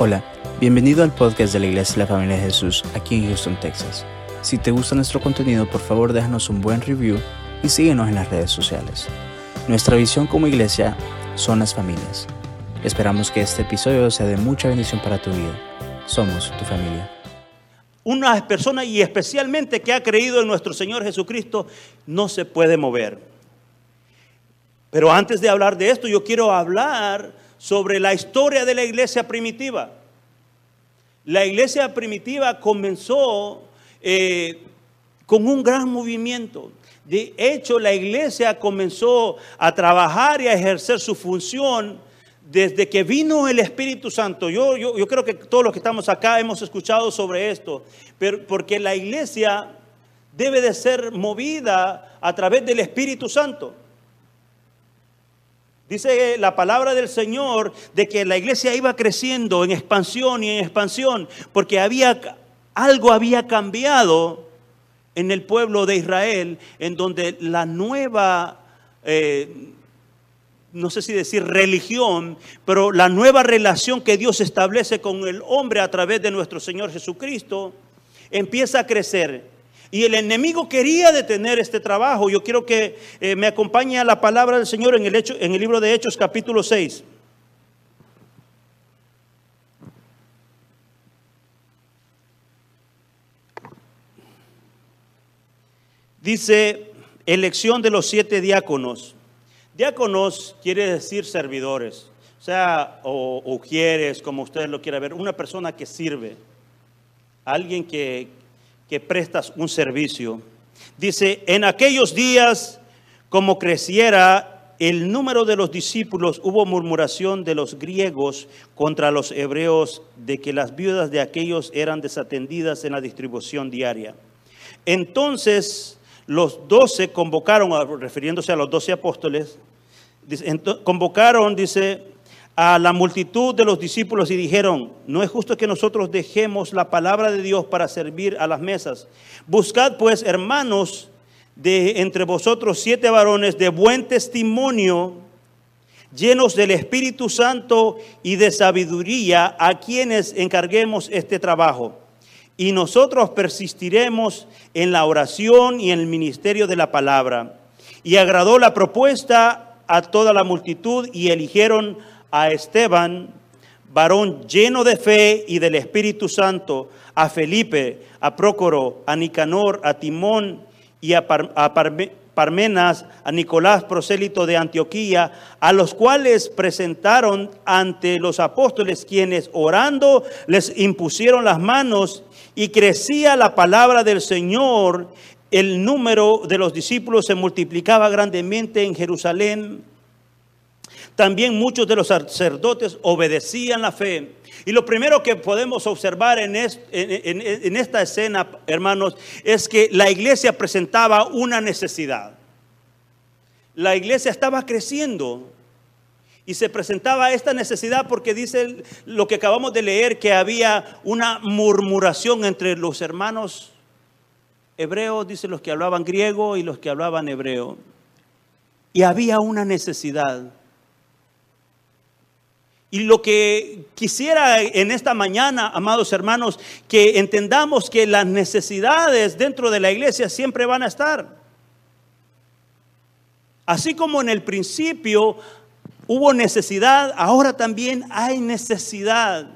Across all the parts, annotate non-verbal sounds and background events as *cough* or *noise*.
Hola, bienvenido al podcast de la Iglesia de la Familia de Jesús aquí en Houston, Texas. Si te gusta nuestro contenido, por favor déjanos un buen review y síguenos en las redes sociales. Nuestra visión como iglesia son las familias. Esperamos que este episodio sea de mucha bendición para tu vida. Somos tu familia. Una persona y especialmente que ha creído en nuestro Señor Jesucristo no se puede mover. Pero antes de hablar de esto, yo quiero hablar sobre la historia de la iglesia primitiva. La iglesia primitiva comenzó eh, con un gran movimiento. De hecho, la iglesia comenzó a trabajar y a ejercer su función desde que vino el Espíritu Santo. Yo, yo, yo creo que todos los que estamos acá hemos escuchado sobre esto, pero porque la iglesia debe de ser movida a través del Espíritu Santo. Dice la palabra del Señor de que la iglesia iba creciendo en expansión y en expansión, porque había algo había cambiado en el pueblo de Israel, en donde la nueva, eh, no sé si decir religión, pero la nueva relación que Dios establece con el hombre a través de nuestro Señor Jesucristo, empieza a crecer. Y el enemigo quería detener este trabajo. Yo quiero que eh, me acompañe a la palabra del Señor en el, hecho, en el libro de Hechos capítulo 6. Dice elección de los siete diáconos. Diáconos quiere decir servidores, o sea, o, o quieres, como ustedes lo quieran ver, una persona que sirve, alguien que, que prestas un servicio. Dice, en aquellos días, como creciera el número de los discípulos, hubo murmuración de los griegos contra los hebreos de que las viudas de aquellos eran desatendidas en la distribución diaria. Entonces los doce convocaron, refiriéndose a los doce apóstoles, convocaron, dice, a la multitud de los discípulos y dijeron, no es justo que nosotros dejemos la palabra de Dios para servir a las mesas. Buscad pues, hermanos, de entre vosotros siete varones de buen testimonio, llenos del Espíritu Santo y de sabiduría, a quienes encarguemos este trabajo. Y nosotros persistiremos en la oración y en el ministerio de la palabra. Y agradó la propuesta a toda la multitud y eligieron a Esteban, varón lleno de fe y del Espíritu Santo, a Felipe, a Prócoro, a Nicanor, a Timón y a, Parmenas, a Nicolás, prosélito de Antioquía, a los cuales presentaron ante los apóstoles, quienes orando les impusieron las manos y crecía la palabra del Señor. El número de los discípulos se multiplicaba grandemente en Jerusalén también muchos de los sacerdotes obedecían la fe. Y lo primero que podemos observar en, esta escena, hermanos, es que la iglesia presentaba una necesidad. La iglesia estaba creciendo y se presentaba esta necesidad porque dice lo que acabamos de leer, que había una murmuración entre los hermanos hebreos, dice los que hablaban griego y los que hablaban hebreo. Y había una necesidad. Y lo que quisiera en esta mañana, amados hermanos, que entendamos que las necesidades dentro de la iglesia siempre van a estar. Así como en el principio hubo necesidad, ahora también hay necesidad.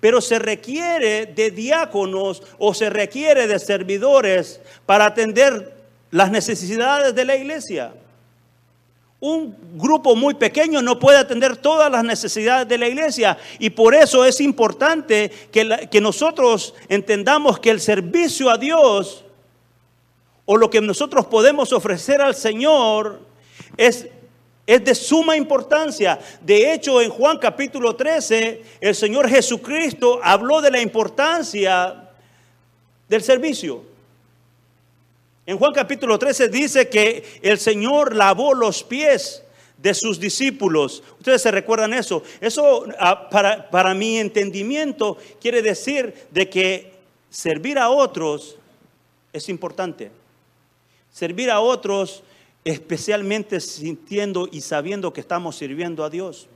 Pero se requiere de diáconos o se requiere de servidores para atender las necesidades de la iglesia un grupo muy pequeño no puede atender todas las necesidades de la iglesia y por eso es importante que, que, nosotros entendamos que el servicio a Dios o lo que nosotros podemos ofrecer al Señor es, es de suma importancia. De hecho, en Juan capítulo 13, el Señor Jesucristo habló de la importancia del servicio. En Juan capítulo 13 dice que el Señor lavó los pies de sus discípulos. Ustedes se recuerdan eso. Eso ah, para, para mi entendimiento quiere decir de que servir a otros es importante. Servir a otros especialmente sintiendo y sabiendo que estamos sirviendo a Dios.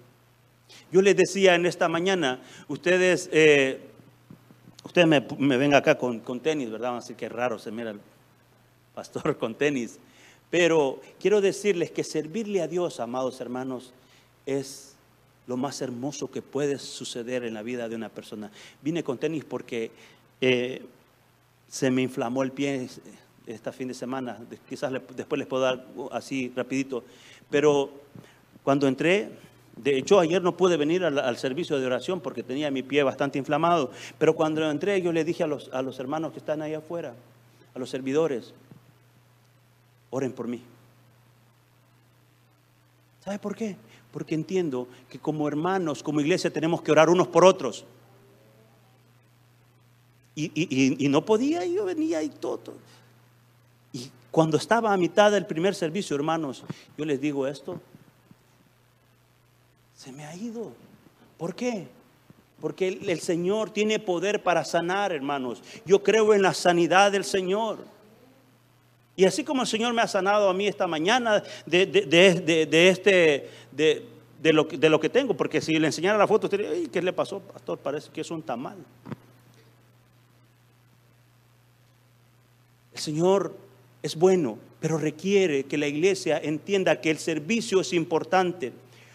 Yo les decía en esta mañana, ustedes, eh, ustedes me, me, ven acá con, con tenis, ¿verdad? Así que raro se mira el pastor con tenis. Pero quiero decirles que servirle a Dios, amados hermanos, es lo más hermoso que puede suceder en la vida de una persona. Vine con tenis porque eh, se me inflamó el pie este fin de semana. Quizás después les puedo dar así rapidito. Pero cuando entré, de hecho ayer no pude venir al, servicio de oración porque tenía mi pie bastante inflamado. Pero cuando entré yo le dije a los, a los hermanos que están ahí afuera, a los servidores, oren por mí. ¿Sabe por qué? Porque entiendo que como hermanos, como iglesia, tenemos que orar unos por otros. Y, no podía, yo venía y todo. Y cuando estaba a mitad del primer servicio, hermanos, yo les digo esto, se me ha ido. ¿Por qué? Porque el Señor tiene poder para sanar, hermanos. Yo creo en la sanidad del Señor. Y así como el Señor me ha sanado a mí esta mañana de, de, este, de, lo, de lo que tengo, porque si le enseñara la foto, usted diría, ¿qué le pasó, pastor? Parece que es un tamal. El Señor es bueno, pero requiere que la iglesia entienda que el servicio es importante.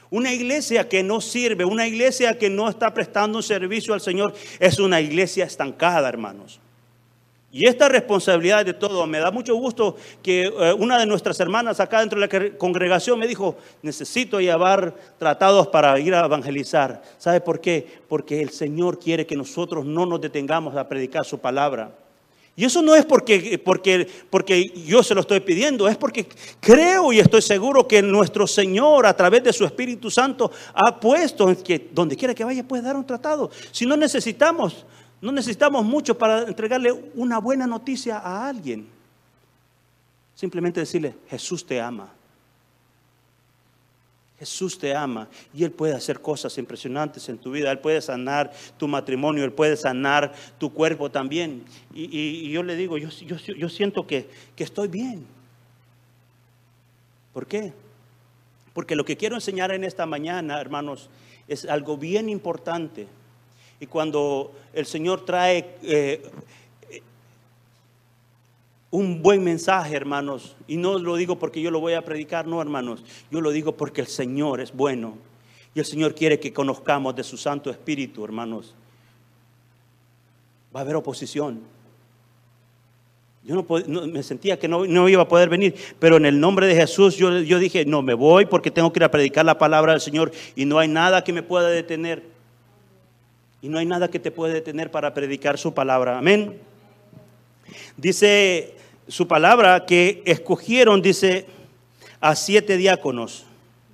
Una iglesia que no sirve, una iglesia que no está prestando servicio al Señor, es una iglesia estancada, hermanos. Y esta responsabilidad de todo, me da mucho gusto que eh, una de nuestras hermanas acá dentro de la congregación me dijo, necesito llevar tratados para ir a evangelizar. ¿Sabe por qué? Porque el Señor quiere que nosotros no nos detengamos a predicar su palabra. Y eso no es porque, porque, porque yo se lo estoy pidiendo, es porque creo y estoy seguro que nuestro Señor a través de su Espíritu Santo ha puesto que donde quiera que vaya puede dar un tratado. Si no necesitamos no necesitamos mucho para entregarle una buena noticia a alguien. Simplemente decirle, Jesús te ama. Jesús te ama y Él puede hacer cosas impresionantes en tu vida. Él puede sanar tu matrimonio, Él puede sanar tu cuerpo también. Y, yo le digo, yo, siento que, que estoy bien. ¿Por qué? Porque lo que quiero enseñar en esta mañana, hermanos, es algo bien importante. Y cuando el Señor trae eh, un buen mensaje, hermanos, y no lo digo porque yo lo voy a predicar, no, hermanos, yo lo digo porque el Señor es bueno. Y el Señor quiere que conozcamos de su Santo Espíritu, hermanos. Va a haber oposición. Yo no, me sentía que no, iba a poder venir, pero en el nombre de Jesús yo, yo dije, no, me voy porque tengo que ir a predicar la palabra del Señor y no hay nada que me pueda detener. Y no hay nada que te pueda detener para predicar su palabra. Amén. Dice su palabra que escogieron, dice, a siete diáconos.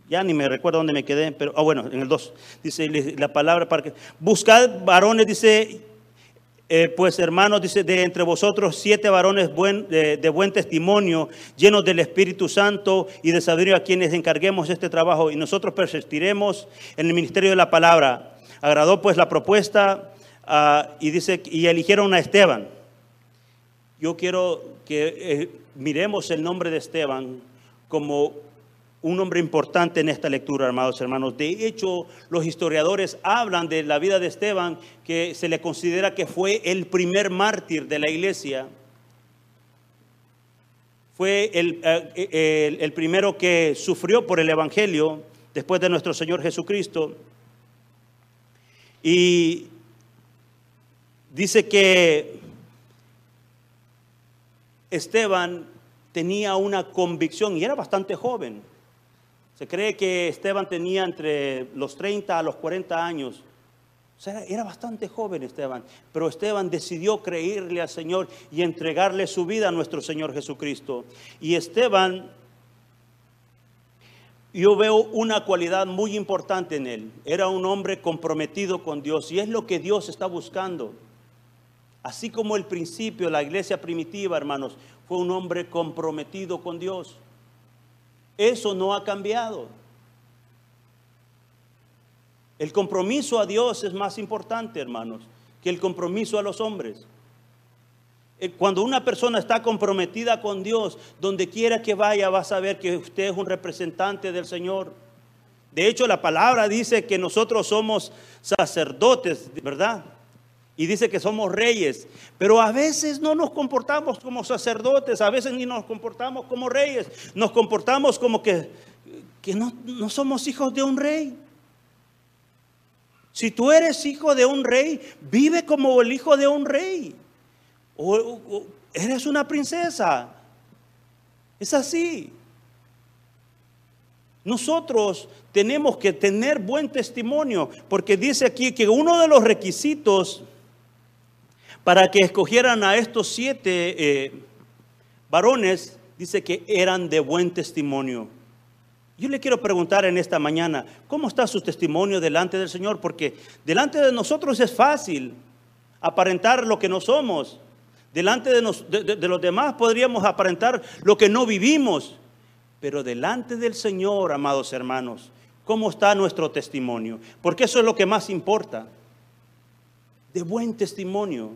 Ya ni me recuerdo dónde me quedé, pero, ah, bueno, en el 2. Dice la palabra para que. Buscad varones, dice, eh, pues hermanos, dice, de entre vosotros siete varones buen, de, de, buen testimonio, llenos del Espíritu Santo y de sabiduría, a quienes encarguemos este trabajo. Y nosotros persistiremos en el ministerio de la palabra. Agradó pues la propuesta ah, y dice, y eligieron a Esteban. Yo quiero que eh, miremos el nombre de Esteban como un nombre importante en esta lectura, amados hermanos. De hecho, los historiadores hablan de la vida de Esteban, que se le considera que fue el primer mártir de la iglesia. Fue el, eh, el primero que sufrió por el Evangelio después de nuestro Señor Jesucristo. Y dice que Esteban tenía una convicción y era bastante joven. Se cree que Esteban tenía entre los 30 a los 40 años. O sea, era bastante joven Esteban, pero Esteban decidió creerle al Señor y entregarle su vida a nuestro Señor Jesucristo. Y Esteban yo veo una cualidad muy importante en él. Era un hombre comprometido con Dios y es lo que Dios está buscando. Así como el principio, la iglesia primitiva, hermanos, fue un hombre comprometido con Dios. Eso no ha cambiado. El compromiso a Dios es más importante, hermanos, que el compromiso a los hombres. Eh, cuando una persona está comprometida con Dios, donde quiera que vaya, va a saber que usted es un representante del Señor. De hecho, la palabra dice que nosotros somos sacerdotes, ¿verdad? Y dice que somos reyes, pero a veces no nos comportamos como sacerdotes, a veces ni nos comportamos como reyes, nos comportamos como que, que no, no somos hijos de un rey. Si tú eres hijo de un rey, vive como el hijo de un rey. O, eres una princesa. Es así. Nosotros tenemos que tener buen testimonio, porque dice aquí que uno de los requisitos para que escogieran a estos siete eh, varones, dice que eran de buen testimonio. Yo le quiero preguntar en esta mañana, ¿cómo está su testimonio delante del Señor? Porque delante de nosotros es fácil aparentar lo que no somos. Delante de, de los demás podríamos aparentar lo que no vivimos. Pero delante del Señor, amados hermanos, ¿cómo está nuestro testimonio? Porque eso es lo que más importa. De buen testimonio.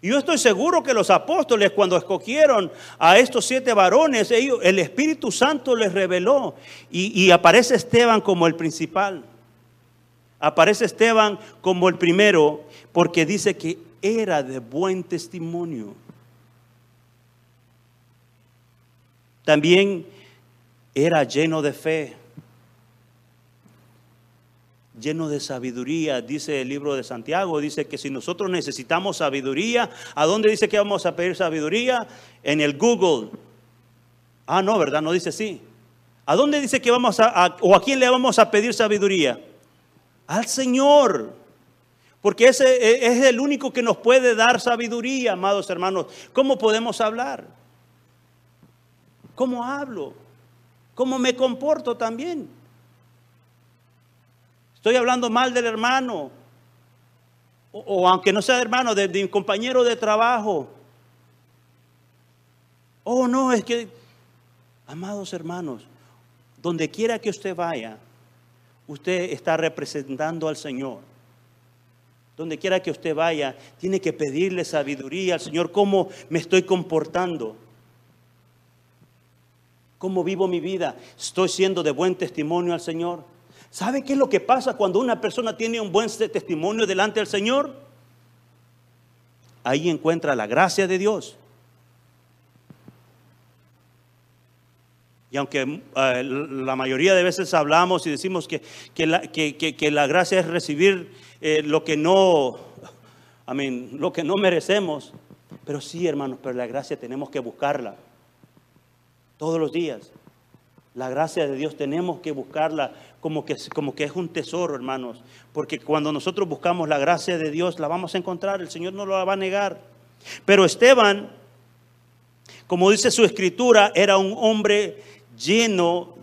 Y yo estoy seguro que los apóstoles cuando escogieron a estos siete varones, el Espíritu Santo les reveló y, y aparece Esteban como el principal. Aparece Esteban como el primero porque dice que era de buen testimonio. También era lleno de fe, lleno de sabiduría, dice el libro de Santiago, dice que si nosotros necesitamos sabiduría, ¿a dónde dice que vamos a pedir sabiduría? En el Google. Ah, no, ¿verdad? No dice sí. ¿A dónde dice que vamos a, o a quién le vamos a pedir sabiduría? Al Señor. Porque ese e, es el único que nos puede dar sabiduría, amados hermanos. ¿Cómo podemos hablar? ¿Cómo hablo? cómo me comporto también. Estoy hablando mal del hermano, o, aunque no sea hermano, de, de, mi compañero de trabajo. Oh, no, es que, amados hermanos, donde quiera que usted vaya, usted está representando al Señor. Donde quiera que usted vaya, tiene que pedirle sabiduría al Señor, cómo me estoy comportando. ¿Cómo vivo mi vida? ¿Estoy siendo de buen testimonio al Señor? ¿Sabe qué es lo que pasa cuando una persona tiene un buen testimonio delante del Señor? Ahí encuentra la gracia de Dios. Y aunque eh, la mayoría de veces hablamos y decimos que, que, la, que, la, gracia es recibir eh, lo que no, I lo que no merecemos, pero sí, hermanos, pero la gracia tenemos que buscarla todos los días. La gracia de Dios tenemos que buscarla como que, como que es un tesoro, hermanos. Porque cuando nosotros buscamos la gracia de Dios, la vamos a encontrar. El Señor no lo va a negar. Pero Esteban, como dice su escritura, era un hombre lleno,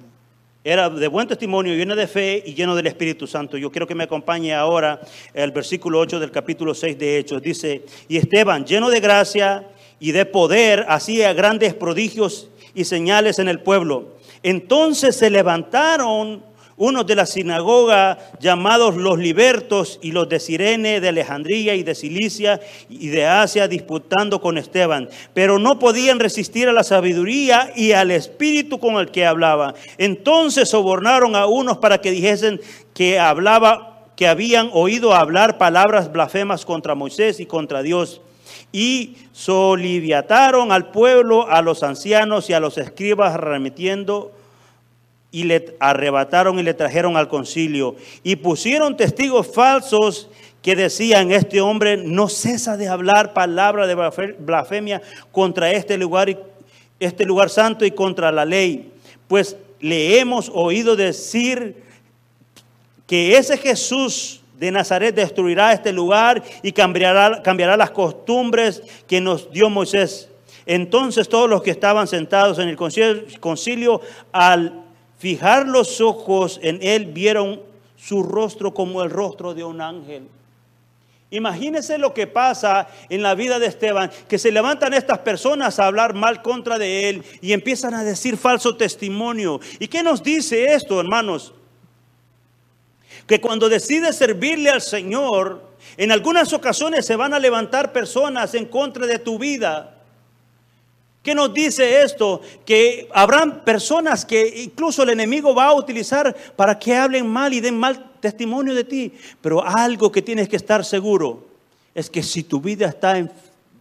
era de buen testimonio, lleno de fe y lleno del Espíritu Santo. Yo quiero que me acompañe ahora el versículo 8 del capítulo 6 de Hechos. Dice, y Esteban, lleno de gracia y de poder, hacía grandes prodigios y señales en el pueblo. Entonces se levantaron unos de la sinagoga llamados los libertos y los de Sirene, de Alejandría y de Cilicia y de Asia disputando con Esteban, pero no podían resistir a la sabiduría y al espíritu con el que hablaba. Entonces sobornaron a unos para que dijesen que hablaba que habían oído hablar palabras blasfemas contra Moisés y contra Dios y soliviataron al pueblo, a los ancianos y a los escribas remitiendo y le arrebataron y le trajeron al concilio y pusieron testigos falsos que decían, este hombre no cesa de hablar palabra de blasfemia contra este lugar, este lugar santo y contra la ley. Pues le hemos oído decir que ese Jesús de Nazaret destruirá este lugar y cambiará, cambiará las costumbres que nos dio Moisés. Entonces todos los que estaban sentados en el concilio, al fijar los ojos en él, vieron su rostro como el rostro de un ángel. Imagínense lo que pasa en la vida de Esteban, que se levantan estas personas a hablar mal contra de él y empiezan a decir falso testimonio. ¿Y qué nos dice esto, hermanos? que cuando decides servirle al Señor, en algunas ocasiones se van a levantar personas en contra de tu vida. ¿Qué nos dice esto? Que habrán personas que incluso el enemigo va a utilizar para que hablen mal y den mal testimonio de ti. Pero algo que tienes que estar seguro es que si tu vida está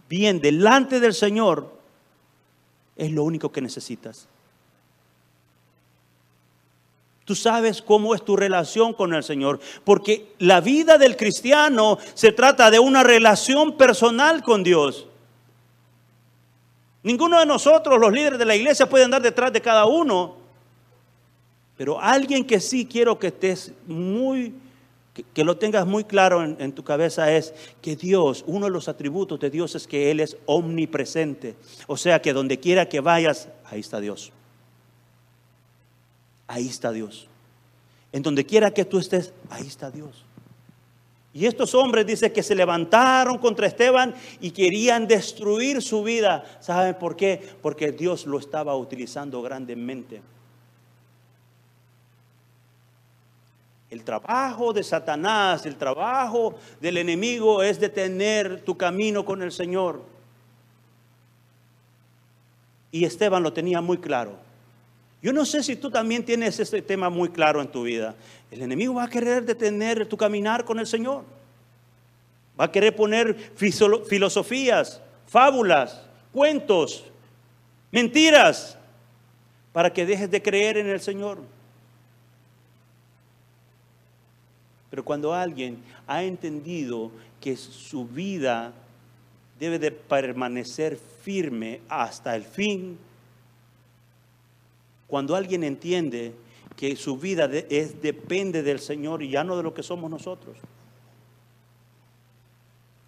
bien delante del Señor, es lo único que necesitas. Tú sabes cómo es tu relación con el Señor, porque la vida del cristiano se trata de una relación personal con Dios. Ninguno de nosotros, los líderes de la iglesia, puede andar detrás de cada uno. Pero alguien que sí quiero que estés muy, que, lo tengas muy claro en, en, tu cabeza es que Dios, uno de los atributos de Dios es que Él es omnipresente. O sea que donde quiera que vayas, ahí está Dios. Ahí está Dios. En donde quiera que tú estés, ahí está Dios. Y estos hombres dice que se levantaron contra Esteban y querían destruir su vida. ¿Saben por qué? Porque Dios lo estaba utilizando grandemente. El trabajo de Satanás, el trabajo del enemigo es detener tu camino con el Señor. Y Esteban lo tenía muy claro. Yo no sé si tú también tienes este tema muy claro en tu vida. El enemigo va a querer detener tu caminar con el Señor. Va a querer poner filosofías, fábulas, cuentos, mentiras, para que dejes de creer en el Señor. Pero cuando alguien ha entendido que su vida debe de permanecer firme hasta el fin, cuando alguien entiende que su vida es, depende del Señor y ya no de lo que somos nosotros,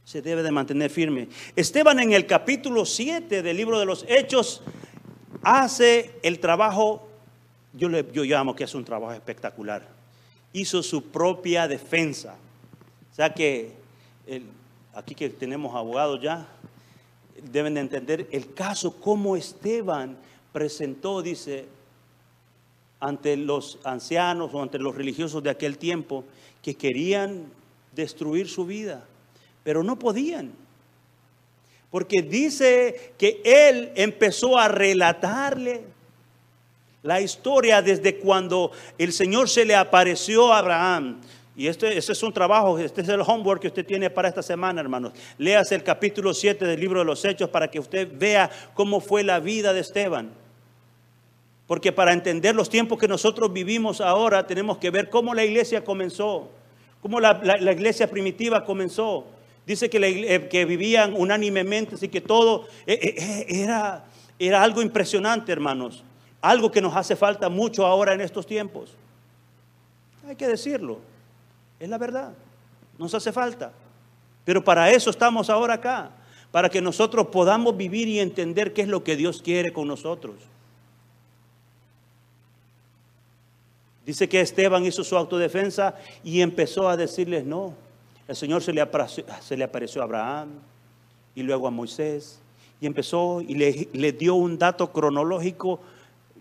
se debe de mantener firme. Esteban en el capítulo 7 del libro de los Hechos hace el trabajo, yo, le, yo llamo que es un trabajo espectacular. Hizo su propia defensa. O sea que aquí que tenemos abogados ya, deben de entender el caso, como Esteban presentó, dice, ante los ancianos o ante los religiosos de aquel tiempo que querían destruir su vida, pero no podían. Porque dice que él empezó a relatarle la historia desde cuando el Señor se le apareció a Abraham. Y este, este, es un trabajo, este es el homework que usted tiene para esta semana, hermanos. Leas el capítulo 7 del libro de los Hechos para que usted vea cómo fue la vida de Esteban. Porque para entender los tiempos que nosotros vivimos ahora, tenemos que ver cómo la iglesia comenzó, cómo la, iglesia primitiva comenzó. Dice que, eh, que, vivían unánimemente, así que todo eh, eh, era, era algo impresionante, hermanos. Algo que nos hace falta mucho ahora en estos tiempos. Hay que decirlo, es la verdad, nos hace falta. Pero para eso estamos ahora acá, para que nosotros podamos vivir y entender qué es lo que Dios quiere con nosotros. Dice que Esteban hizo su autodefensa y empezó a decirles no. El Señor se le, apareció, se le apareció a Abraham y luego a Moisés y empezó y le, le dio un dato cronológico,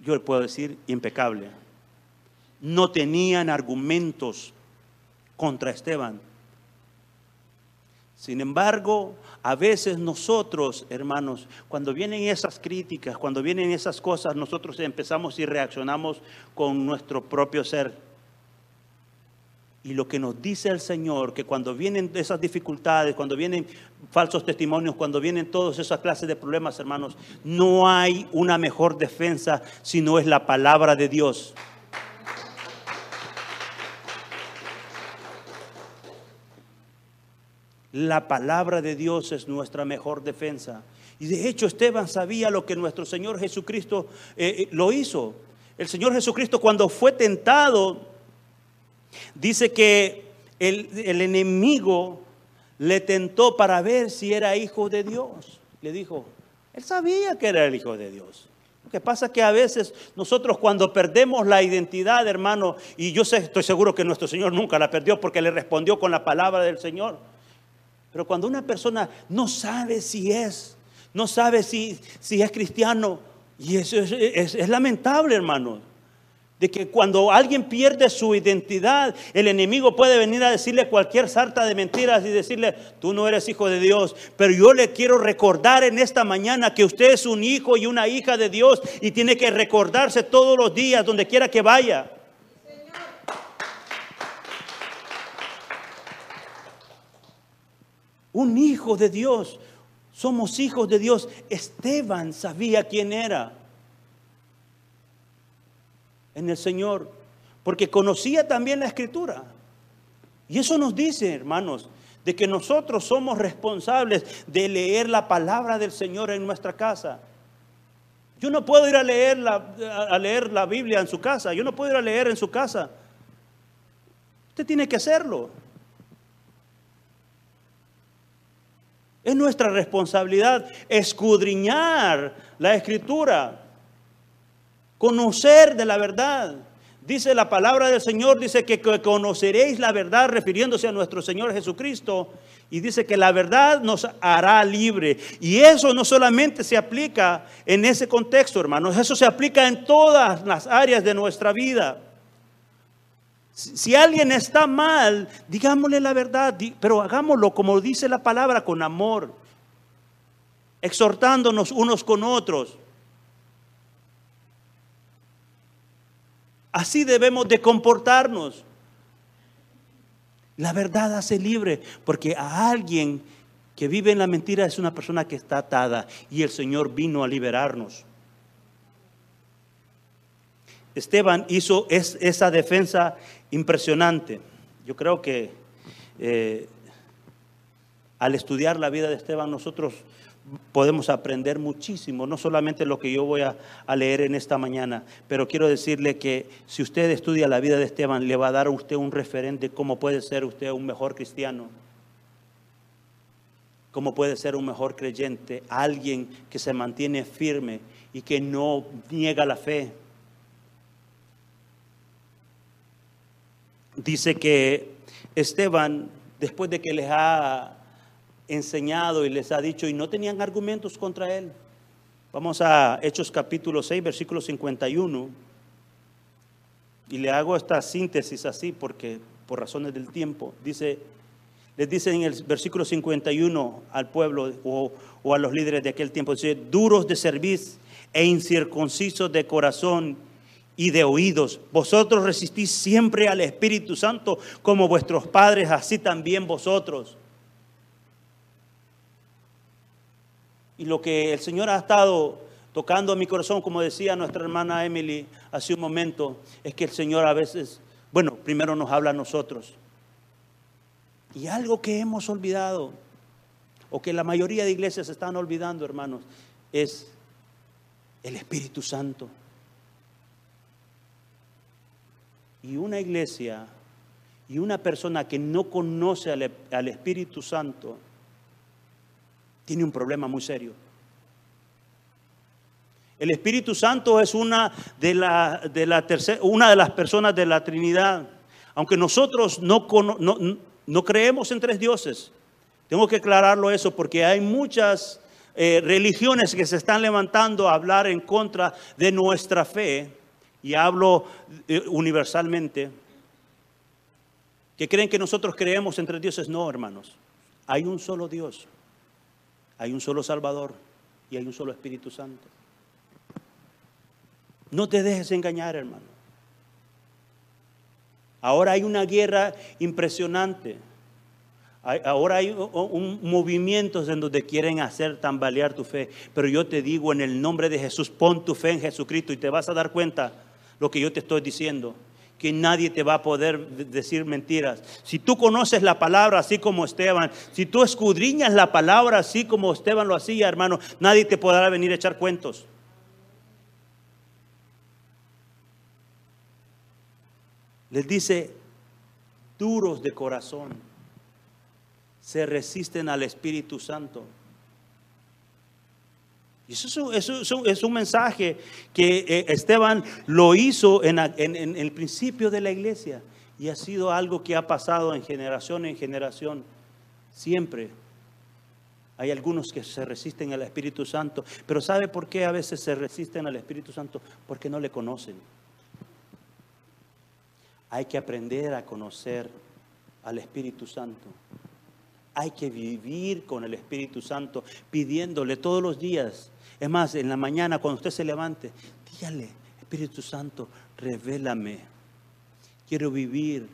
yo le puedo decir, impecable. No tenían argumentos contra Esteban. Sin embargo, a veces nosotros, hermanos, cuando vienen esas críticas, cuando vienen esas cosas, nosotros empezamos y reaccionamos con nuestro propio ser. Y lo que nos dice el Señor, que cuando vienen esas dificultades, cuando vienen falsos testimonios, cuando vienen todas esas clases de problemas, hermanos, no hay una mejor defensa si no es la palabra de Dios. La palabra de Dios es nuestra mejor defensa. Y de hecho Esteban sabía lo que nuestro Señor Jesucristo eh, eh, lo hizo. El Señor Jesucristo cuando fue tentado, dice que el, el enemigo le tentó para ver si era hijo de Dios. Le dijo, él sabía que era el hijo de Dios. Lo que pasa es que a veces nosotros cuando perdemos la identidad, hermano, y yo sé, estoy seguro que nuestro Señor nunca la perdió porque le respondió con la palabra del Señor. Pero cuando una persona no sabe si es, no sabe si, si es cristiano, y eso es, lamentable, hermano. de que cuando alguien pierde su identidad, el enemigo puede venir a decirle cualquier sarta de mentiras y decirle, tú no eres hijo de Dios. Pero yo le quiero recordar en esta mañana que usted es un hijo y una hija de Dios y tiene que recordarse todos los días, donde quiera que vaya. Un hijo de Dios. Somos hijos de Dios. Esteban sabía quién era en el Señor, porque conocía también la escritura. Y eso nos dice, hermanos, de que nosotros somos responsables de leer la palabra del Señor en nuestra casa. Yo no puedo ir a leer la, a leer la Biblia en su casa, yo no puedo ir a leer en su casa. Usted tiene que hacerlo. Es nuestra responsabilidad escudriñar la escritura conocer de la verdad. Dice la palabra del Señor, dice que conoceréis la verdad refiriéndose a nuestro Señor Jesucristo. Y dice que la verdad nos hará libre. Y eso no solamente se aplica en ese contexto, hermanos, eso se aplica en todas las áreas de nuestra vida. Si alguien está mal, digámosle la verdad, pero hagámoslo como dice la palabra, con amor, exhortándonos unos con otros. Así debemos de comportarnos. La verdad hace libre, porque a alguien que vive en la mentira es una persona que está atada y el Señor vino a liberarnos. Esteban hizo esa defensa impresionante. Yo creo que eh, al estudiar la vida de Esteban nosotros podemos aprender muchísimo, no solamente lo que yo voy a, leer en esta mañana, pero quiero decirle que si usted estudia la vida de Esteban, le va a dar a usted un referente cómo puede ser usted un mejor cristiano, cómo puede ser un mejor creyente, alguien que se mantiene firme y que no niega la fe. Dice que Esteban, después de que les ha enseñado y les ha dicho y no tenían argumentos contra él. Vamos a Hechos capítulo 6, versículo 51. Y le hago esta síntesis así porque por razones del tiempo. Dice, les dice en el versículo 51 al pueblo o, o a los líderes de aquel tiempo, dice, duros de servicio e incircuncisos de corazón y de oídos. Vosotros resistís siempre al Espíritu Santo como vuestros padres, así también vosotros. Y lo que el Señor ha estado tocando a mi corazón, como decía nuestra hermana Emily hace un momento, es que el Señor a veces, bueno, primero nos habla a nosotros. Y algo que hemos olvidado, o que la mayoría de iglesias están olvidando, hermanos, es el Espíritu Santo. Y una iglesia y una persona que no conoce al, Espíritu Santo, tiene un problema muy serio. El Espíritu Santo es una de, la, de la una de las personas de la Trinidad. Aunque nosotros no, no, creemos en tres dioses, tengo que aclararlo eso porque hay muchas eh, religiones que se están levantando a hablar en contra de nuestra fe, y hablo eh, universalmente, que creen que nosotros creemos en tres dioses. No, hermanos, hay un solo Dios. Hay un solo Salvador y hay un solo Espíritu Santo. No te dejes engañar, hermano. Ahora hay una guerra impresionante. Ahora hay un movimiento en donde quieren hacer tambalear tu fe. Pero yo te digo en el nombre de Jesús, pon tu fe en Jesucristo y te vas a dar cuenta lo que yo te estoy diciendo que nadie te va a poder decir mentiras. Si tú conoces la palabra así como Esteban, si tú escudriñas la palabra así como Esteban lo hacía, hermano, nadie te podrá venir a echar cuentos. Les dice, duros de corazón, se resisten al Espíritu Santo. Y eso, es un mensaje que eh, Esteban lo hizo en, el principio de la iglesia y ha sido algo que ha pasado en generación en generación. Siempre hay algunos que se resisten al Espíritu Santo, pero ¿sabe por qué a veces se resisten al Espíritu Santo? Porque no le conocen. Hay que aprender a conocer al Espíritu Santo. Hay que vivir con el Espíritu Santo, pidiéndole todos los días. Es más, en la mañana cuando usted se levante, dígale, Espíritu Santo, revélame. Quiero vivir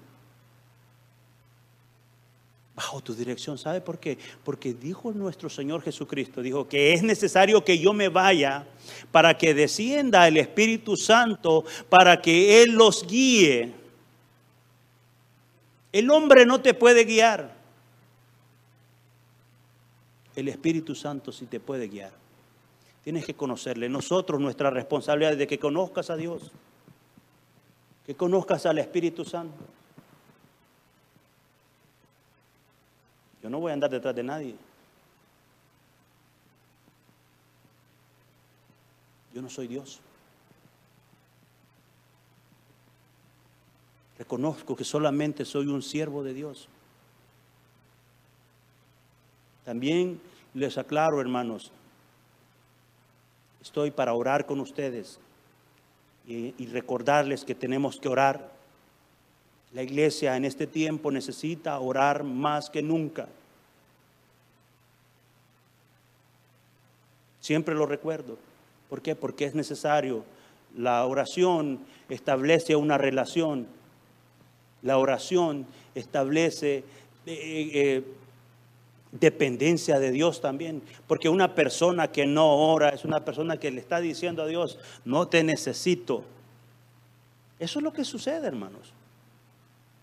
bajo tu dirección. ¿Sabe por qué? Porque dijo nuestro Señor Jesucristo, dijo que es necesario que yo me vaya para que descienda el Espíritu Santo, para que Él los guíe. El hombre no te puede guiar. El Espíritu Santo sí te puede guiar. Tienes que conocerle. Nosotros, nuestra responsabilidad es de que conozcas a Dios, que conozcas al Espíritu Santo. Yo no voy a andar detrás de nadie. Yo no soy Dios. Reconozco que solamente soy un siervo de Dios. También les aclaro, hermanos, estoy para orar con ustedes y, recordarles que tenemos que orar la iglesia en este tiempo necesita orar más que nunca. Siempre lo recuerdo. ¿Por qué? Porque es necesario. La oración establece una relación. La oración establece eh, eh, dependencia de Dios también. Porque una persona que no ora es una persona que le está diciendo a Dios, no te necesito. Eso es lo que sucede, hermanos.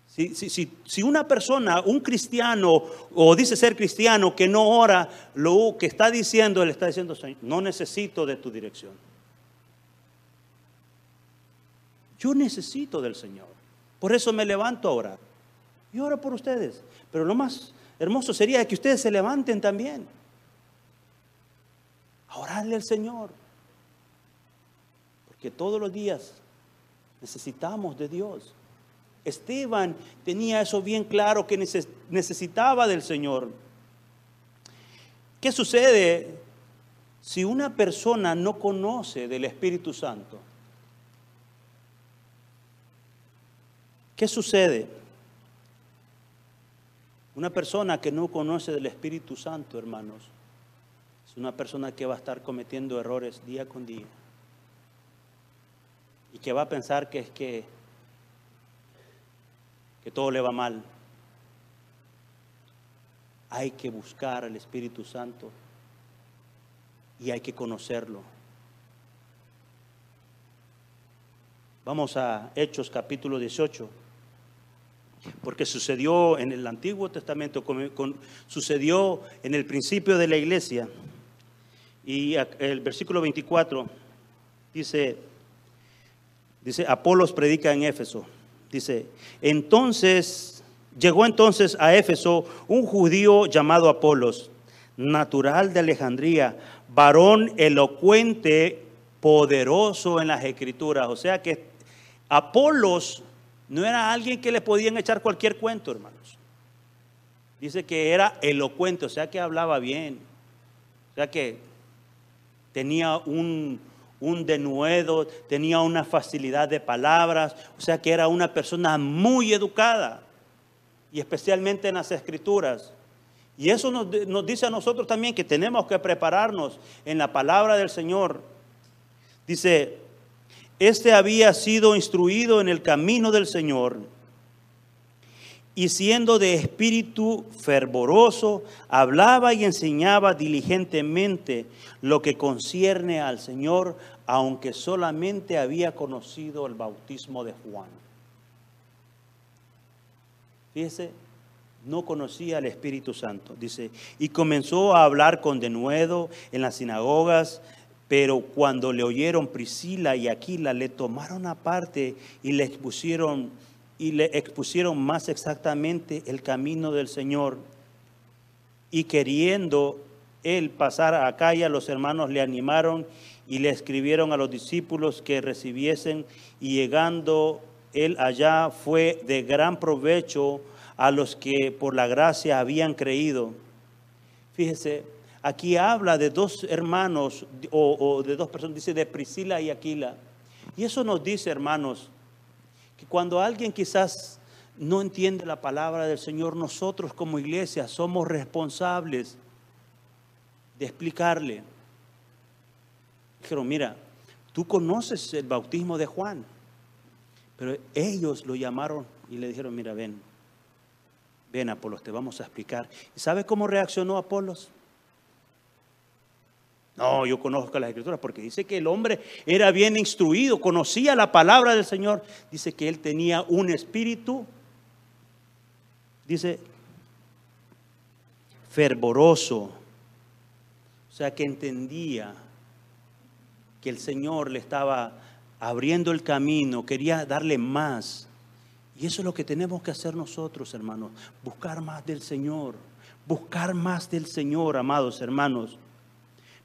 Si, una persona, un cristiano, o dice ser cristiano, que no ora, lo que está diciendo, él está diciendo, no necesito de tu dirección. Yo necesito del Señor. Por eso me levanto a orar. Y oro por ustedes. Pero lo más hermoso sería que ustedes se levanten también. A orarle al Señor. Porque todos los días necesitamos de Dios. Esteban tenía eso bien claro que necesitaba del Señor. ¿Qué sucede si una persona no conoce del Espíritu Santo? ¿Qué sucede? Una persona que no conoce del Espíritu Santo, hermanos, es una persona que va a estar cometiendo errores día con día. Y que va a pensar que es que que todo le va mal. Hay que buscar al Espíritu Santo y hay que conocerlo. Vamos a Hechos capítulo 18, porque sucedió en el Antiguo Testamento, sucedió en el principio de la iglesia. Y el versículo 24 dice, dice, Apolos predica en Éfeso. Dice, entonces, llegó entonces a Éfeso un judío llamado Apolos, natural de Alejandría, varón elocuente, poderoso en las escrituras. O sea que Apolos no era alguien que le podían echar cualquier cuento, hermanos. Dice que era elocuente, o sea que hablaba bien. O sea que tenía un, un denuedo, tenía una facilidad de palabras, o sea que era una persona muy educada, y especialmente en las escrituras. Y eso nos, nos, dice a nosotros también que tenemos que prepararnos en la palabra del Señor. Dice, este había sido instruido en el camino del Señor y siendo de espíritu fervoroso, hablaba y enseñaba diligentemente lo que concierne al Señor, aunque solamente había conocido el bautismo de Juan. Fíjese, no conocía al Espíritu Santo, dice, y comenzó a hablar con denuedo en las sinagogas, pero cuando le oyeron Priscila y Aquila, le tomaron aparte y le expusieron y le expusieron más exactamente el camino del Señor. Y queriendo él pasar a Acaya, los hermanos le animaron y le escribieron a los discípulos que recibiesen y llegando él allá fue de gran provecho a los que por la gracia habían creído. Fíjese, aquí habla de dos hermanos o, de dos personas, dice de Priscila y Aquila. Y eso nos dice, hermanos, que cuando alguien quizás no entiende la palabra del Señor, nosotros como iglesia somos responsables de explicarle. Dijeron, mira, tú conoces el bautismo de Juan, pero ellos lo llamaron y le dijeron, mira, ven, ven Apolos, te vamos a explicar. ¿Y sabe cómo reaccionó Apolos? No, yo conozco las escrituras porque dice que el hombre era bien instruido, conocía la palabra del Señor. Dice que él tenía un espíritu, dice, fervoroso. O sea, que entendía que el Señor le estaba abriendo el camino, quería darle más. Y eso es lo que tenemos que hacer nosotros, hermanos, buscar más del Señor, buscar más del Señor, amados hermanos.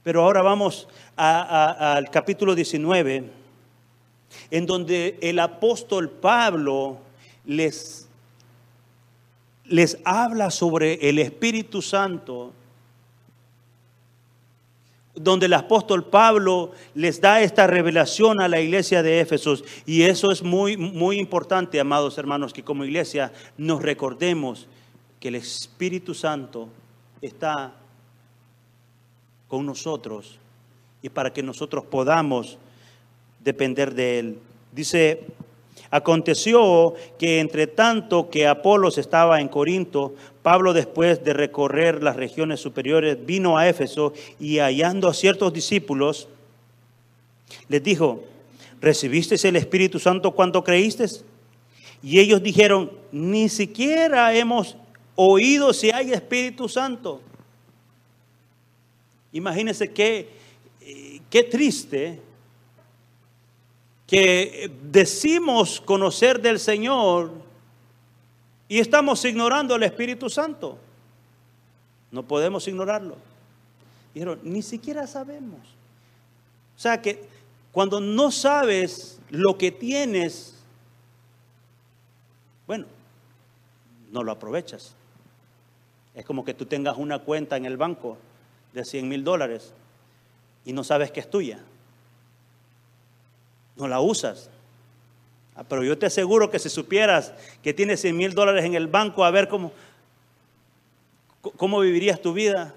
Pero ahora vamos al capítulo 19, en donde el apóstol Pablo les, les habla sobre el Espíritu Santo, donde el apóstol Pablo les da esta revelación a la iglesia de Éfesos. Y eso es muy, muy importante, amados hermanos, que como iglesia nos recordemos que el Espíritu Santo está con nosotros y para que nosotros podamos depender de Él. Dice, aconteció que entre tanto que Apolos estaba en Corinto, Pablo después de recorrer las regiones superiores vino a Éfeso y hallando a ciertos discípulos, les dijo, ¿recibisteis el Espíritu Santo cuando creíste? Y ellos dijeron, ni siquiera hemos oído si hay Espíritu Santo. Imagínense qué, qué triste que decimos conocer del Señor y estamos ignorando al Espíritu Santo. No podemos ignorarlo. Dijeron, ni siquiera sabemos. O sea que cuando no sabes lo que tienes, bueno, no lo aprovechas. Es como que tú tengas una cuenta en el banco de 100 mil dólares y no sabes que es tuya. No la usas. Ah, pero yo te aseguro que si supieras que tienes 100 mil dólares en el banco, a ver cómo, cómo vivirías tu vida.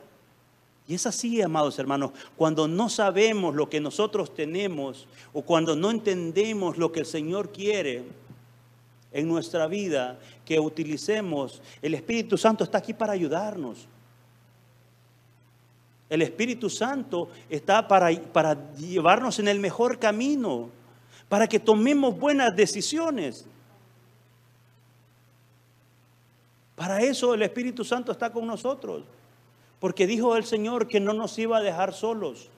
Y es así, amados hermanos, cuando no sabemos lo que nosotros tenemos o cuando no entendemos lo que el Señor quiere en nuestra vida, que utilicemos, el Espíritu Santo está aquí para ayudarnos. El Espíritu Santo está para, para llevarnos en el mejor camino, para que tomemos buenas decisiones. Para eso el Espíritu Santo está con nosotros, porque dijo el Señor que no nos iba a dejar solos.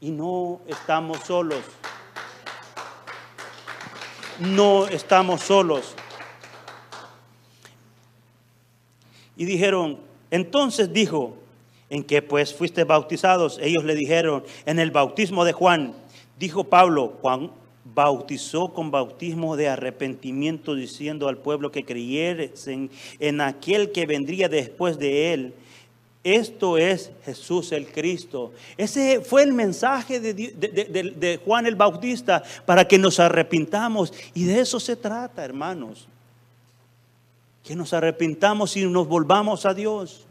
Y no estamos solos. No estamos solos. Y dijeron, entonces dijo, ¿En que pues fuiste bautizados? Ellos le dijeron, en el bautismo de Juan. Dijo Pablo, Juan bautizó con bautismo de arrepentimiento, diciendo al pueblo que creyesen en aquel que vendría después de él. Esto es Jesús el Cristo. Ese fue el mensaje de, de, Juan el Bautista para que nos arrepintamos. Y de eso se trata, hermanos. Que nos arrepintamos y nos volvamos a Dios.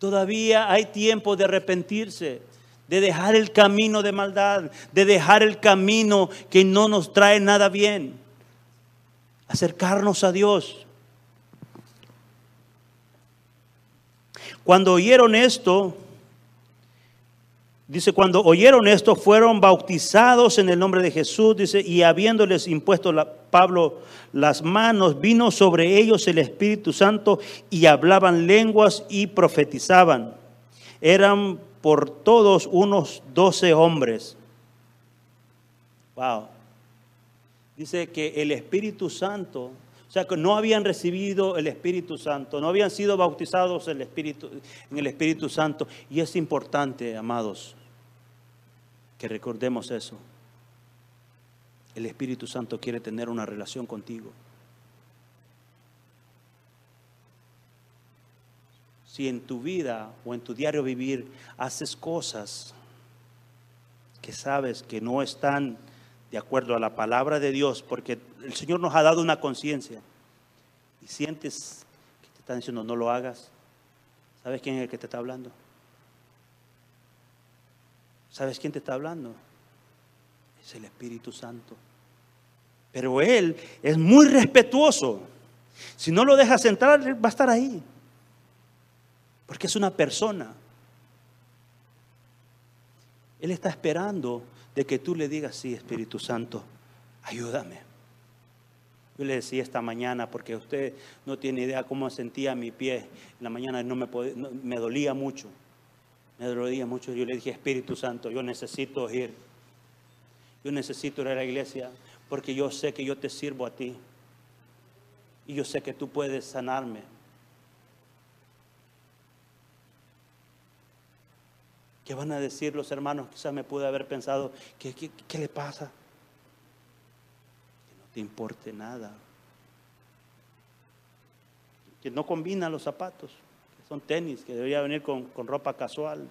Todavía hay tiempo de arrepentirse, de dejar el camino de maldad, de dejar el camino que no nos trae nada bien. Acercarnos a Dios. Cuando oyeron esto, Dice, cuando oyeron esto, fueron bautizados en el nombre de Jesús, dice, y habiéndoles impuesto Pablo las manos, vino sobre ellos el Espíritu Santo y hablaban lenguas y profetizaban. Eran por todos unos doce hombres. Wow. Dice que el Espíritu Santo, o sea, que no habían recibido el Espíritu Santo, no habían sido bautizados en el Espíritu, en el Espíritu Santo. Y es importante, amados, que recordemos eso. El Espíritu Santo quiere tener una relación contigo. Si en tu vida o en tu diario vivir haces cosas que sabes que no están de acuerdo a la palabra de Dios, porque el Señor nos ha dado una conciencia y sientes que te están diciendo no lo hagas, ¿sabes quién es el que te está hablando? ¿Sabes quién te está hablando? Es el Espíritu Santo. Pero Él es muy respetuoso. Si no lo dejas entrar, va a estar ahí. Porque es una persona. Él está esperando de que tú le digas, sí, Espíritu Santo, ayúdame. Yo le decía esta mañana, porque usted no tiene idea cómo sentía mi pie. En la mañana no me, me dolía mucho. Me dolía mucho. Yo le dije, Espíritu Santo, yo necesito ir. Yo necesito ir a la iglesia porque yo sé que yo te sirvo a ti. Y yo sé que tú puedes sanarme. ¿Qué van a decir los hermanos? Quizás me pude haber pensado, ¿qué, qué, le pasa? Que no te importe nada. Que no combina los zapatos, que son tenis, que debería venir con, con ropa casual.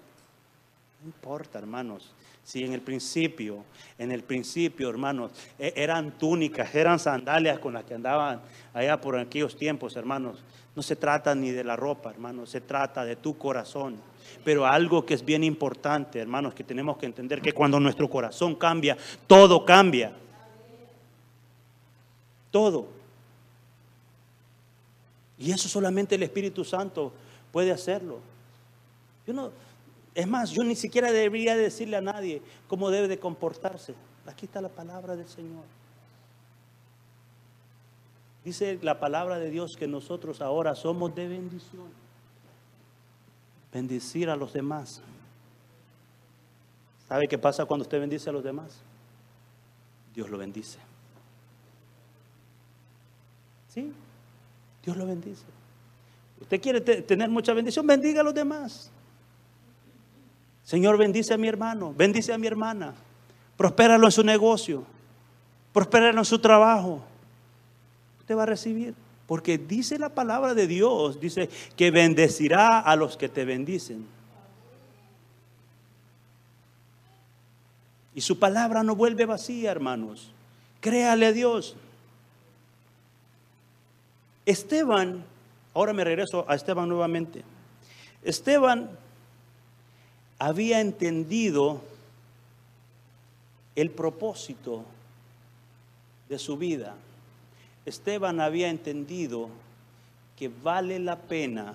No importa, hermanos. Si en el principio, en el principio, hermanos, e, eran túnicas, eran sandalias con las que andaban allá por aquellos tiempos, hermanos. No se trata ni de la ropa, hermanos, se trata de tu corazón. Pero algo que es bien importante, hermanos, que tenemos que entender que cuando nuestro corazón cambia, todo cambia. Todo. Y eso solamente el Espíritu Santo puede hacerlo. Yo no, es más, yo ni siquiera debería decirle a nadie cómo debe de comportarse. Aquí está la palabra del Señor. Dice la palabra de Dios que nosotros ahora somos de bendición bendecir a los demás. ¿Sabe qué pasa cuando usted bendice a los demás? Dios lo bendice. ¿Sí? Dios lo bendice. Usted quiere tener mucha bendición, bendiga a los demás. Señor, bendice a mi hermano, bendice a mi hermana. Prospéralo en su negocio, prospéralo en su trabajo. Usted va a recibir. Porque dice la palabra de Dios, dice que bendecirá a los que te bendicen. Y su palabra no vuelve vacía, hermanos. Créale a Dios. Esteban, ahora me regreso a Esteban nuevamente. Esteban había entendido el propósito de su vida. Esteban había entendido que vale la pena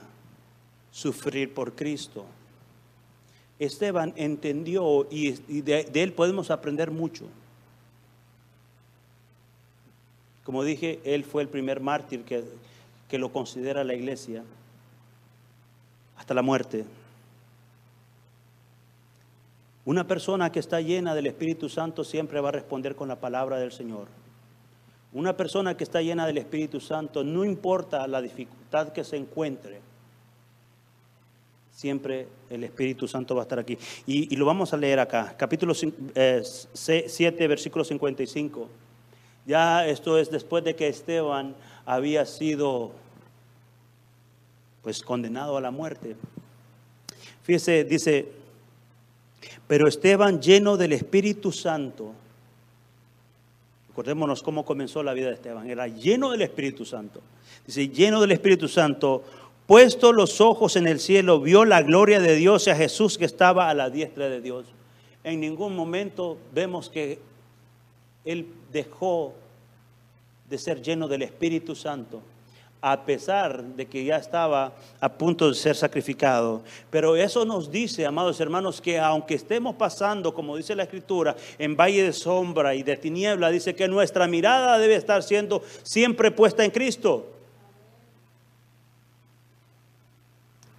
sufrir por Cristo. Esteban entendió y, de, él podemos aprender mucho. Como dije, él fue el primer mártir que, que lo considera la iglesia hasta la muerte. Una persona que está llena del Espíritu Santo siempre va a responder con la palabra del Señor. Una persona que está llena del Espíritu Santo, no importa la dificultad que se encuentre, siempre el Espíritu Santo va a estar aquí. Y, lo vamos a leer acá, capítulo 7, eh, versículo 55. Ya esto es después de que Esteban había sido pues condenado a la muerte. Fíjese, dice, pero Esteban lleno del Espíritu Santo, Recordémonos cómo comenzó la vida de Esteban. Era lleno del Espíritu Santo. Dice, lleno del Espíritu Santo, puesto los ojos en el cielo, vio la gloria de Dios y a Jesús que estaba a la diestra de Dios. En ningún momento vemos que él dejó de ser lleno del Espíritu Santo a pesar de que ya estaba a punto de ser sacrificado. Pero eso nos dice, amados hermanos, que aunque estemos pasando, como dice la Escritura, en valle de sombra y de tiniebla, dice que nuestra mirada debe estar siendo siempre puesta en Cristo.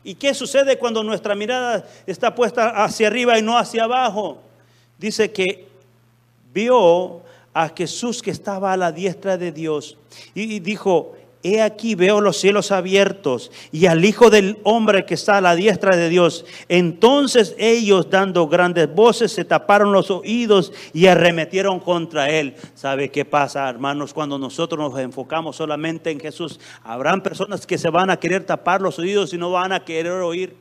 ¿Y qué sucede cuando nuestra mirada está puesta hacia arriba y no hacia abajo? Dice que vio a Jesús que estaba a la diestra de Dios y dijo, He aquí veo los cielos abiertos y al Hijo del Hombre que está a la diestra de Dios. Entonces ellos dando grandes voces se taparon los oídos y arremetieron contra él. ¿Sabe qué pasa, hermanos? Cuando nosotros nos enfocamos solamente en Jesús, habrán personas que se van a querer tapar los oídos y no van a querer oír.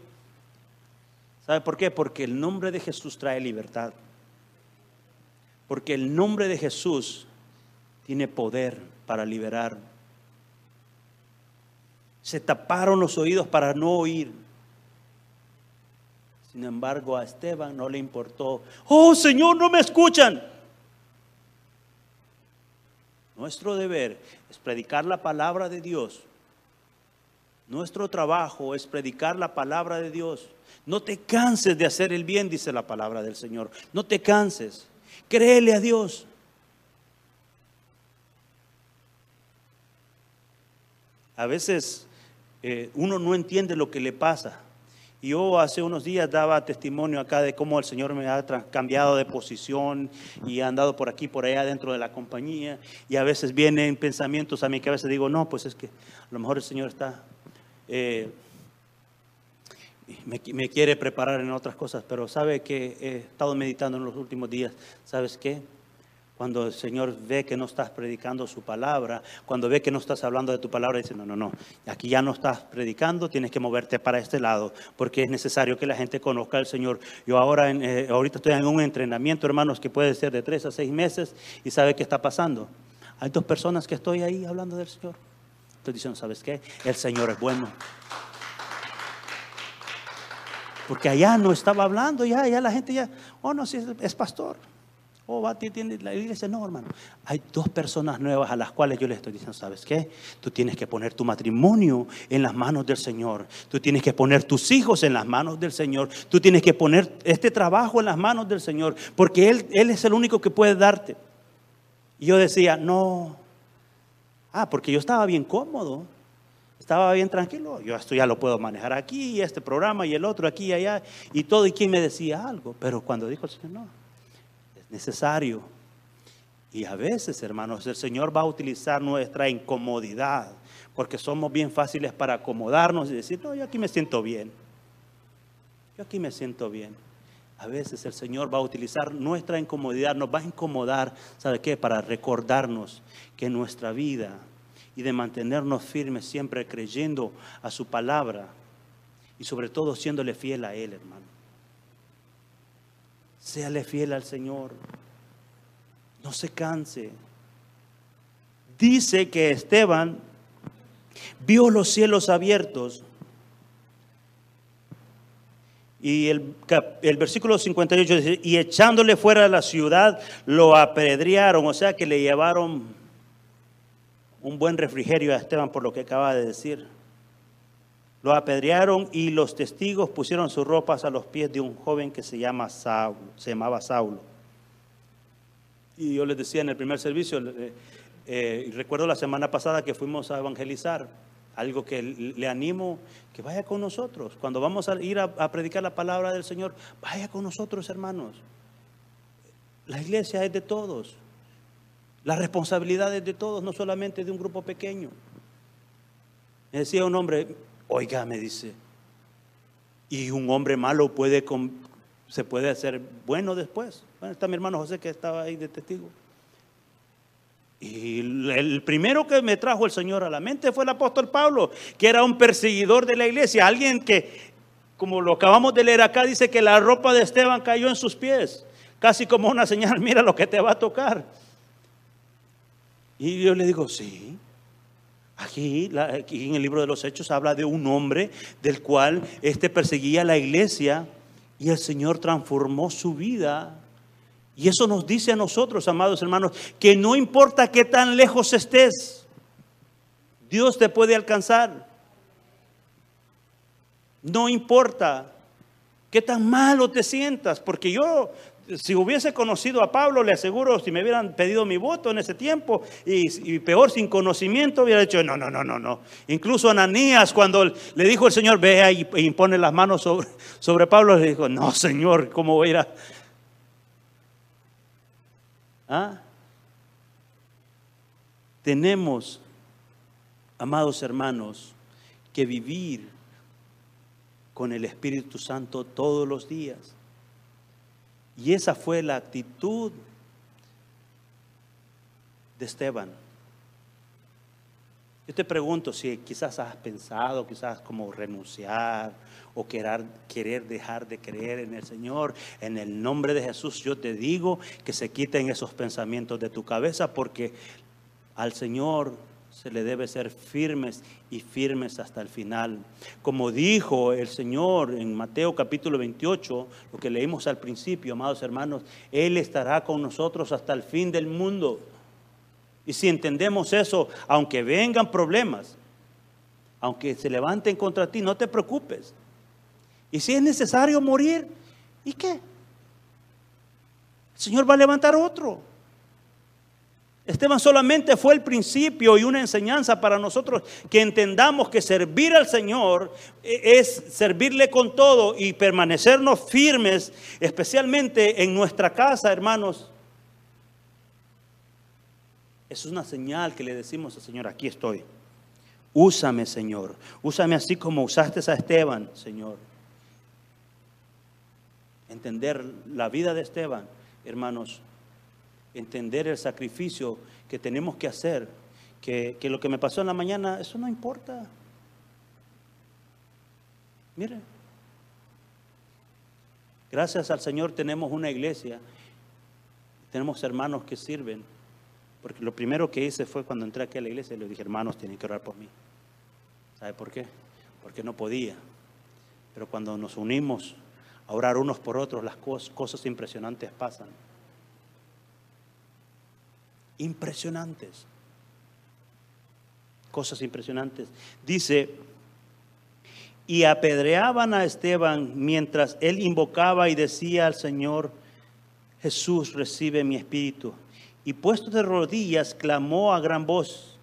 ¿Sabe por qué? Porque el nombre de Jesús trae libertad. Porque el nombre de Jesús tiene poder para liberar. Se taparon los oídos para no oír. Sin embargo, a Esteban no le importó. Oh Señor, no me escuchan. Nuestro deber es predicar la palabra de Dios. Nuestro trabajo es predicar la palabra de Dios. No te canses de hacer el bien, dice la palabra del Señor. No te canses. Créele a Dios. A veces eh, uno no entiende lo que le pasa. Yo hace unos días daba testimonio acá de cómo el Señor me ha cambiado de posición y ha andado por aquí, por allá dentro de la compañía. Y a veces vienen pensamientos a mí que a veces digo, no, pues es que a lo mejor el Señor está, eh, me, me quiere preparar en otras cosas. Pero sabe que he estado meditando en los últimos días, ¿sabes qué? Cuando el Señor ve que no estás predicando su palabra, cuando ve que no estás hablando de tu palabra, dice, no, no, no, aquí ya no estás predicando, tienes que moverte para este lado, porque es necesario que la gente conozca al Señor. Yo ahora, eh, ahorita estoy en un entrenamiento, hermanos, que puede ser de tres a seis meses, y sabe qué está pasando. Hay dos personas que estoy ahí hablando del Señor. Estoy diciendo, ¿sabes qué? El Señor es bueno. Porque allá no estaba hablando, ya, ya la gente ya, oh no, si es pastor. Oh, va, tiene la iglesia. No, hermano. Hay dos personas nuevas a las cuales yo les estoy diciendo, ¿sabes qué? Tú tienes que poner tu matrimonio en las manos del Señor. Tú tienes que poner tus hijos en las manos del Señor. Tú tienes que poner este trabajo en las manos del Señor. Porque Él, Él es el único que puede darte. Y yo decía, no. Ah, porque yo estaba bien cómodo. Estaba bien tranquilo. Yo esto ya lo puedo manejar aquí, este programa y el otro aquí y allá. Y todo. Y quien me decía algo. Pero cuando dijo el Señor, no necesario. Y a veces, hermanos, el Señor va a utilizar nuestra incomodidad, porque somos bien fáciles para acomodarnos y decir, no, yo aquí me siento bien. Yo aquí me siento bien. A veces el Señor va a utilizar nuestra incomodidad, nos va a incomodar, ¿sabe qué? Para recordarnos que nuestra vida y de mantenernos firmes siempre creyendo a su palabra y sobre todo siéndole fiel a Él, hermano. Séale fiel al Señor. No se canse. Dice que Esteban vio los cielos abiertos. Y el, el, versículo 58 dice, y echándole fuera de la ciudad, lo apedrearon, o sea que le llevaron un buen refrigerio a Esteban por lo que acaba de decir. Lo apedrearon y los testigos pusieron sus ropas a los pies de un joven que se, llama Saulo, se llamaba Saulo. Y yo les decía en el primer servicio, eh, eh, recuerdo la semana pasada que fuimos a evangelizar, algo que le animo, que vaya con nosotros. Cuando vamos a ir a, a predicar la palabra del Señor, vaya con nosotros, hermanos. La iglesia es de todos. La responsabilidad es de todos, no solamente de un grupo pequeño. Me decía un hombre, Oiga, me dice, y un hombre malo puede, se puede hacer bueno después. Bueno, está mi hermano José que estaba ahí de testigo. Y el primero que me trajo el Señor a la mente fue el apóstol Pablo, que era un perseguidor de la iglesia, alguien que, como lo acabamos de leer acá, dice que la ropa de Esteban cayó en sus pies, casi como una señal, *laughs* mira lo que te va a tocar. Y yo le digo, sí, Aquí, en el libro de los Hechos habla de un hombre del cual este perseguía la iglesia y el Señor transformó su vida. Y eso nos dice a nosotros, amados hermanos, que no importa qué tan lejos estés, Dios te puede alcanzar. No importa qué tan malo te sientas, porque yo si hubiese conocido a Pablo, le aseguro, si me hubieran pedido mi voto en ese tiempo, y, peor sin conocimiento, hubiera dicho, no, no, no, no, no. Incluso Ananías, cuando le dijo el Señor, vea y, impone las manos sobre, sobre Pablo, le dijo, no, Señor, ¿cómo voy a ir a... ¿Ah? Tenemos, amados hermanos, que vivir con el Espíritu Santo todos los días. Y esa fue la actitud de Esteban. Yo te pregunto si quizás has pensado, quizás como renunciar o querer, querer dejar de creer en el Señor. En el nombre de Jesús yo te digo que se quiten esos pensamientos de tu cabeza porque al Señor se le debe ser firmes y firmes hasta el final. Como dijo el Señor en Mateo capítulo 28, lo que leímos al principio, amados hermanos, Él estará con nosotros hasta el fin del mundo. Y si entendemos eso, aunque vengan problemas, aunque se levanten contra ti, no te preocupes. Y si es necesario morir, ¿y qué? El Señor va a levantar otro. Esteban solamente fue el principio y una enseñanza para nosotros que entendamos que servir al Señor es servirle con todo y permanecernos firmes, especialmente en nuestra casa, hermanos. Es una señal que le decimos al Señor, aquí estoy. Úsame, Señor. Úsame así como usaste a Esteban, Señor. Entender la vida de Esteban, hermanos, entender el sacrificio que tenemos que hacer, que, lo que me pasó en la mañana, eso no importa. Mire, gracias al Señor tenemos una iglesia, tenemos hermanos que sirven, porque lo primero que hice fue cuando entré aquí a la iglesia, le dije, hermanos, tienen que orar por mí. ¿Sabe por qué? Porque no podía. Pero cuando nos unimos a orar unos por otros, las cosas impresionantes pasan impresionantes. Cosas impresionantes. Dice, y apedreaban a Esteban mientras él invocaba y decía al Señor, Jesús recibe mi espíritu. Y puesto de rodillas, clamó a gran voz.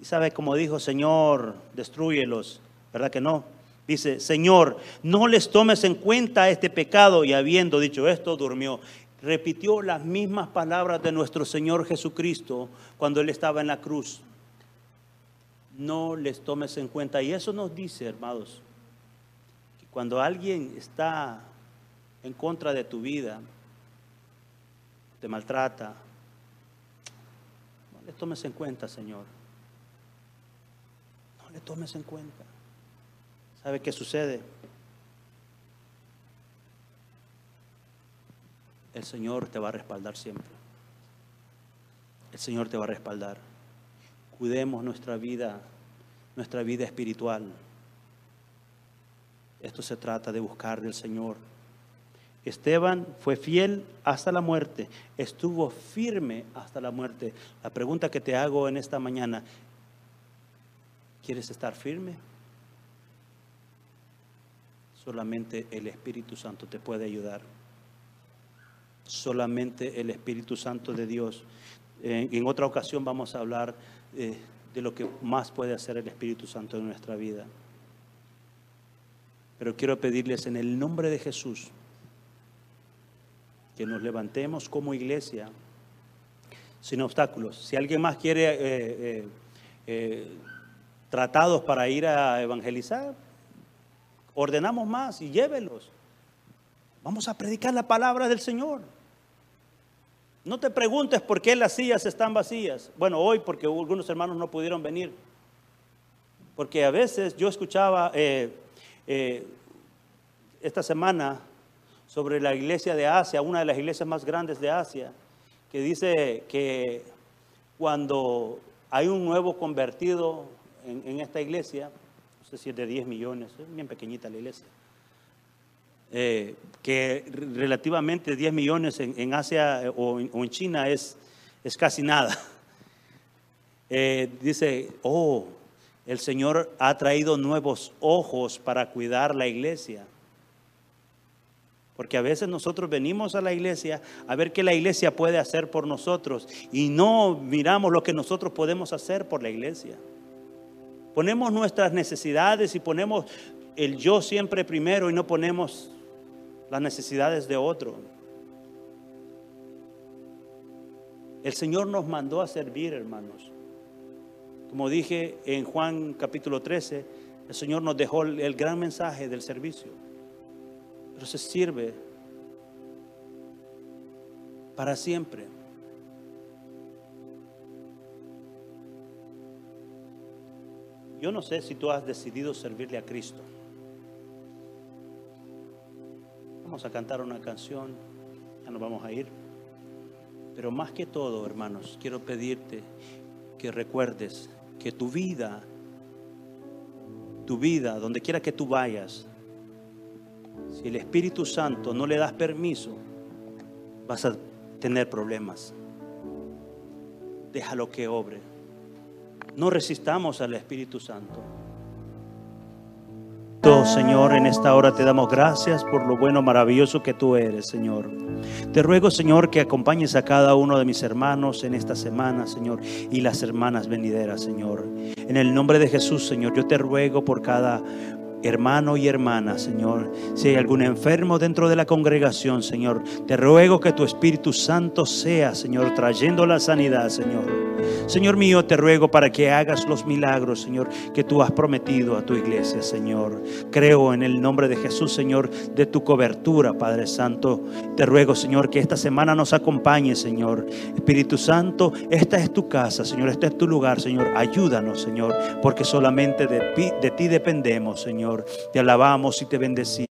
Y sabe como dijo, Señor, destruyelos. ¿Verdad que no? Dice, Señor, no les tomes en cuenta este pecado. Y habiendo dicho esto, durmió repitió las mismas palabras de nuestro Señor Jesucristo cuando Él estaba en la cruz. No les tomes en cuenta. Y eso nos dice, hermanos, que cuando alguien está en contra de tu vida, te maltrata, no le tomes en cuenta, Señor. No le tomes en cuenta. ¿Sabe qué sucede? El Señor te va a respaldar siempre. El Señor te va a respaldar. Cuidemos nuestra vida, nuestra vida espiritual. Esto se trata de buscar del Señor. Esteban fue fiel hasta la muerte, estuvo firme hasta la muerte. La pregunta que te hago en esta mañana, ¿quieres estar firme? Solamente el Espíritu Santo te puede ayudar solamente el Espíritu Santo de Dios. en otra ocasión vamos a hablar eh, de lo que más puede hacer el Espíritu Santo en nuestra vida. Pero quiero pedirles en el nombre de Jesús que nos levantemos como iglesia sin obstáculos. Si alguien más quiere eh, eh, tratados para ir a evangelizar, ordenamos más y llévelos. Vamos a predicar la palabra del Señor. No te preguntes por qué las sillas están vacías. Bueno, hoy porque algunos hermanos no pudieron venir. Porque a veces yo escuchaba eh, eh, esta semana sobre la iglesia de Asia, una de las iglesias más grandes de Asia, que dice que cuando hay un nuevo convertido en, en esta iglesia, no sé si es de 10 millones, es bien pequeñita la iglesia, eh, que relativamente 10 millones en, Asia eh, o en, China es, es, casi nada. *laughs* Eh, dice, oh, el Señor ha traído nuevos ojos para cuidar la iglesia. Porque a veces nosotros venimos a la iglesia a ver qué la iglesia puede hacer por nosotros y no miramos lo que nosotros podemos hacer por la iglesia. Ponemos nuestras necesidades y ponemos el yo siempre primero y no ponemos las necesidades de otro. El Señor nos mandó a servir, hermanos. Como dije en Juan capítulo 13, el Señor nos dejó el gran mensaje del servicio. Pero se sirve para siempre. Yo no sé si tú has decidido servirle a Cristo. Vamos a cantar una canción, ya nos vamos a ir. Pero más que todo, hermanos, quiero pedirte que recuerdes que tu vida, tu vida, donde quiera que tú vayas, si el Espíritu Santo no le das permiso, vas a tener problemas. Déjalo que obre. No resistamos al Espíritu Santo. Señor, en esta hora te damos gracias por lo bueno, maravilloso que tú eres, Señor. Te ruego, Señor, que acompañes a cada uno de mis hermanos en esta semana, Señor, y las hermanas venideras, Señor. En el nombre de Jesús, Señor, yo te ruego por cada hermano y hermana, Señor. Si hay algún enfermo dentro de la congregación, Señor, te ruego que tu Espíritu Santo sea, Señor, trayendo la sanidad, Señor. Señor mío, te ruego para que hagas los milagros, Señor, que tú has prometido a tu iglesia, Señor. Creo en el nombre de Jesús, Señor, de tu cobertura, Padre Santo. Te ruego, Señor, que esta semana nos acompañe, Señor. Espíritu Santo, esta es tu casa, Señor, este es tu lugar, Señor. Ayúdanos, Señor, porque solamente de, de ti dependemos, Señor. Te alabamos y te bendecimos.